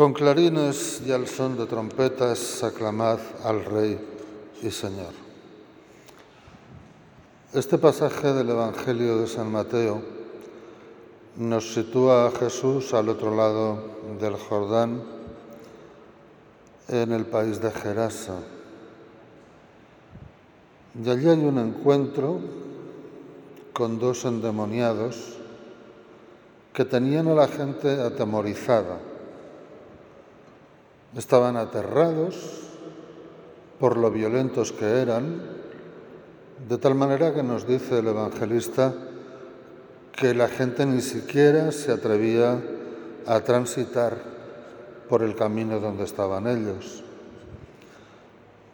Con clarines y al son de trompetas aclamad al Rey y Señor. Este pasaje del Evangelio de San Mateo nos sitúa a Jesús al otro lado del Jordán, en el país de Gerasa. Y allí hay un encuentro con dos endemoniados que tenían a la gente atemorizada Estaban aterrados por lo violentos que eran, de tal manera que nos dice el evangelista que la gente ni siquiera se atrevía a transitar por el camino donde estaban ellos.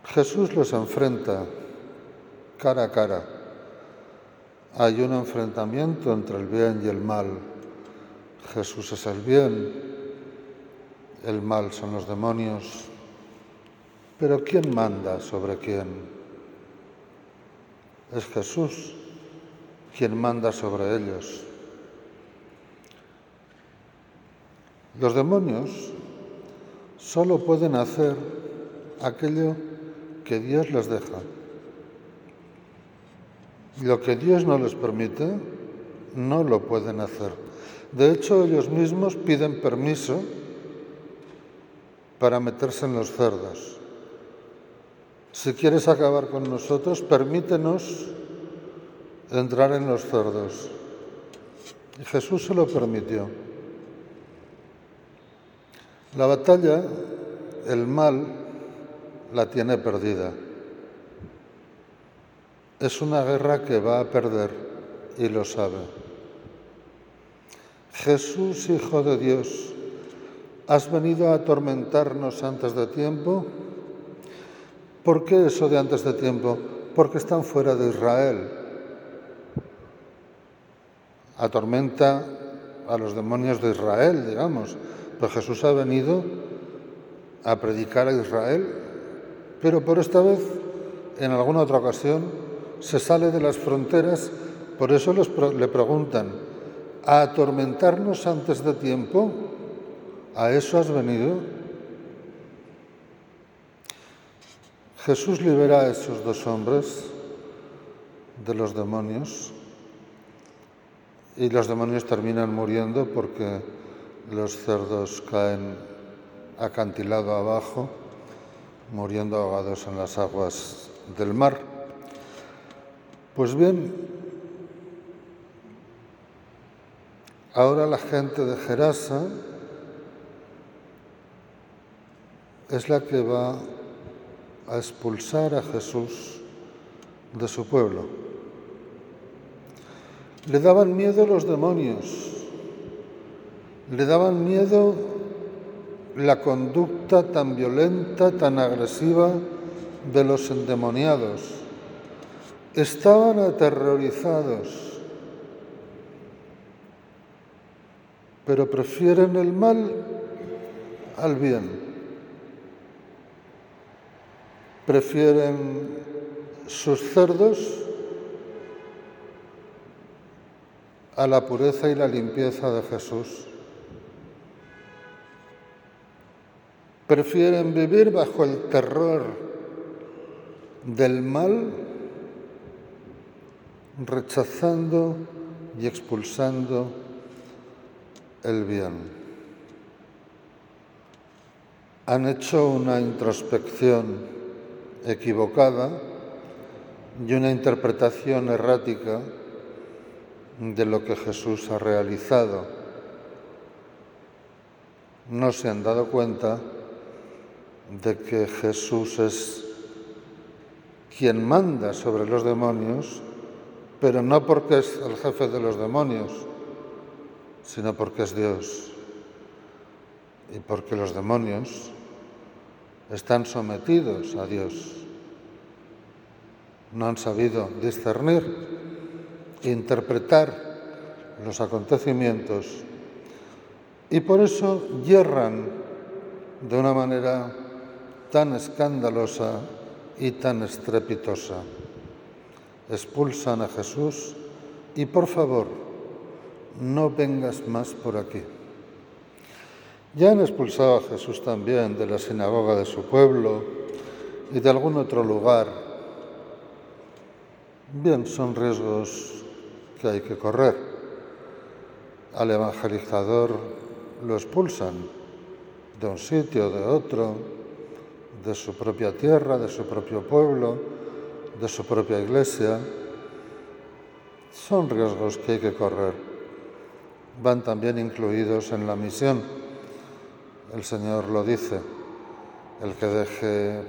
Jesús los enfrenta cara a cara. Hay un enfrentamiento entre el bien y el mal. Jesús es el bien, el mal son los demonios, pero ¿quién manda sobre quién? Es Jesús quien manda sobre ellos. Los demonios solo pueden hacer aquello que Dios les deja. Lo que Dios no les permite, no lo pueden hacer. De hecho, ellos mismos piden permiso para meterse en los cerdos. Si quieres acabar con nosotros, permítenos entrar en los cerdos. Y Jesús se lo permitió. La batalla, el mal, la tiene perdida. Es una guerra que va a perder y lo sabe. Jesús, Hijo de Dios, ¿Has venido a atormentarnos antes de tiempo? ¿Por qué eso de antes de tiempo? Porque están fuera de Israel. Atormenta a los demonios de Israel, digamos. Pero Jesús ha venido a predicar a Israel, pero por esta vez, en alguna otra ocasión, se sale de las fronteras, por eso le preguntan, ¿a atormentarnos antes de tiempo? ¿A eso has venido? Jesús libera a esos dos hombres de los demonios y los demonios terminan muriendo porque los cerdos caen acantilado abajo, muriendo ahogados en las aguas del mar. Pues bien, ahora la gente de Gerasa es la que va a expulsar a Jesús de su pueblo. Le daban miedo los demonios, le daban miedo la conducta tan violenta, tan agresiva de los endemoniados. Estaban aterrorizados, pero prefieren el mal al bien. Prefieren sus cerdos a la pureza y la limpieza de Jesús. Prefieren vivir bajo el terror del mal, rechazando y expulsando el bien. Han hecho una introspección equivocada y una interpretación errática de lo que Jesús ha realizado. No se han dado cuenta de que Jesús es quien manda sobre los demonios, pero no porque es el jefe de los demonios, sino porque es Dios. Y porque los demonios están sometidos a Dios. No han sabido discernir, interpretar los acontecimientos y por eso yerran de una manera tan escandalosa y tan estrepitosa. Expulsan a Jesús y por favor, no vengas más por aquí. Ya han expulsado a Jesús también de la sinagoga de su pueblo y de algún otro lugar. Bien, son riesgos que hay que correr. Al evangelizador lo expulsan de un sitio, de otro, de su propia tierra, de su propio pueblo, de su propia iglesia. Son riesgos que hay que correr. Van también incluidos en la misión. El Señor lo dice, el que deje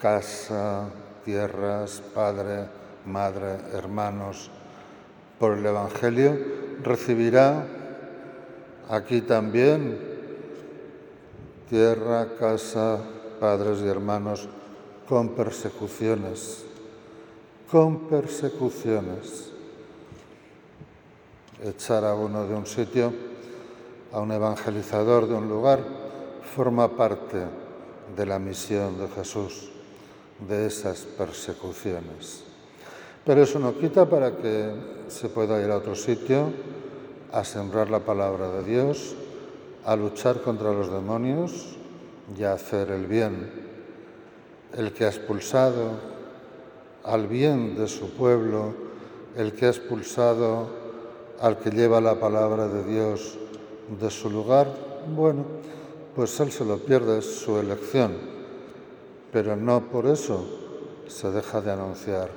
casa, tierras, padre, madre, hermanos, por el Evangelio, recibirá aquí también tierra, casa, padres y hermanos con persecuciones, con persecuciones. Echar a uno de un sitio, a un evangelizador de un lugar, forma parte de la misión de Jesús, de esas persecuciones. Pero eso no quita para que se pueda ir a otro sitio a sembrar la palabra de Dios, a luchar contra los demonios y a hacer el bien. El que ha expulsado al bien de su pueblo, el que ha expulsado al que lleva la palabra de Dios de su lugar, bueno, pues él se lo pierde, su elección, pero no por eso se deja de anunciar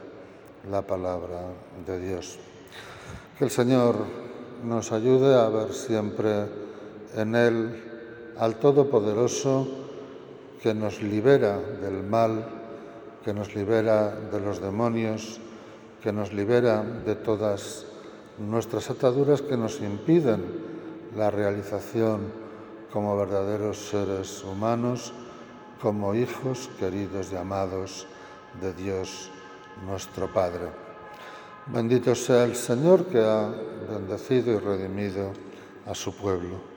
la palabra de Dios. Que el Señor nos ayude a ver siempre en Él al Todopoderoso que nos libera del mal, que nos libera de los demonios, que nos libera de todas nuestras ataduras que nos impiden la realización como verdaderos seres humanos, como hijos queridos y amados de Dios nuestro Padre. Bendito sea el Señor que ha bendecido y redimido a su pueblo.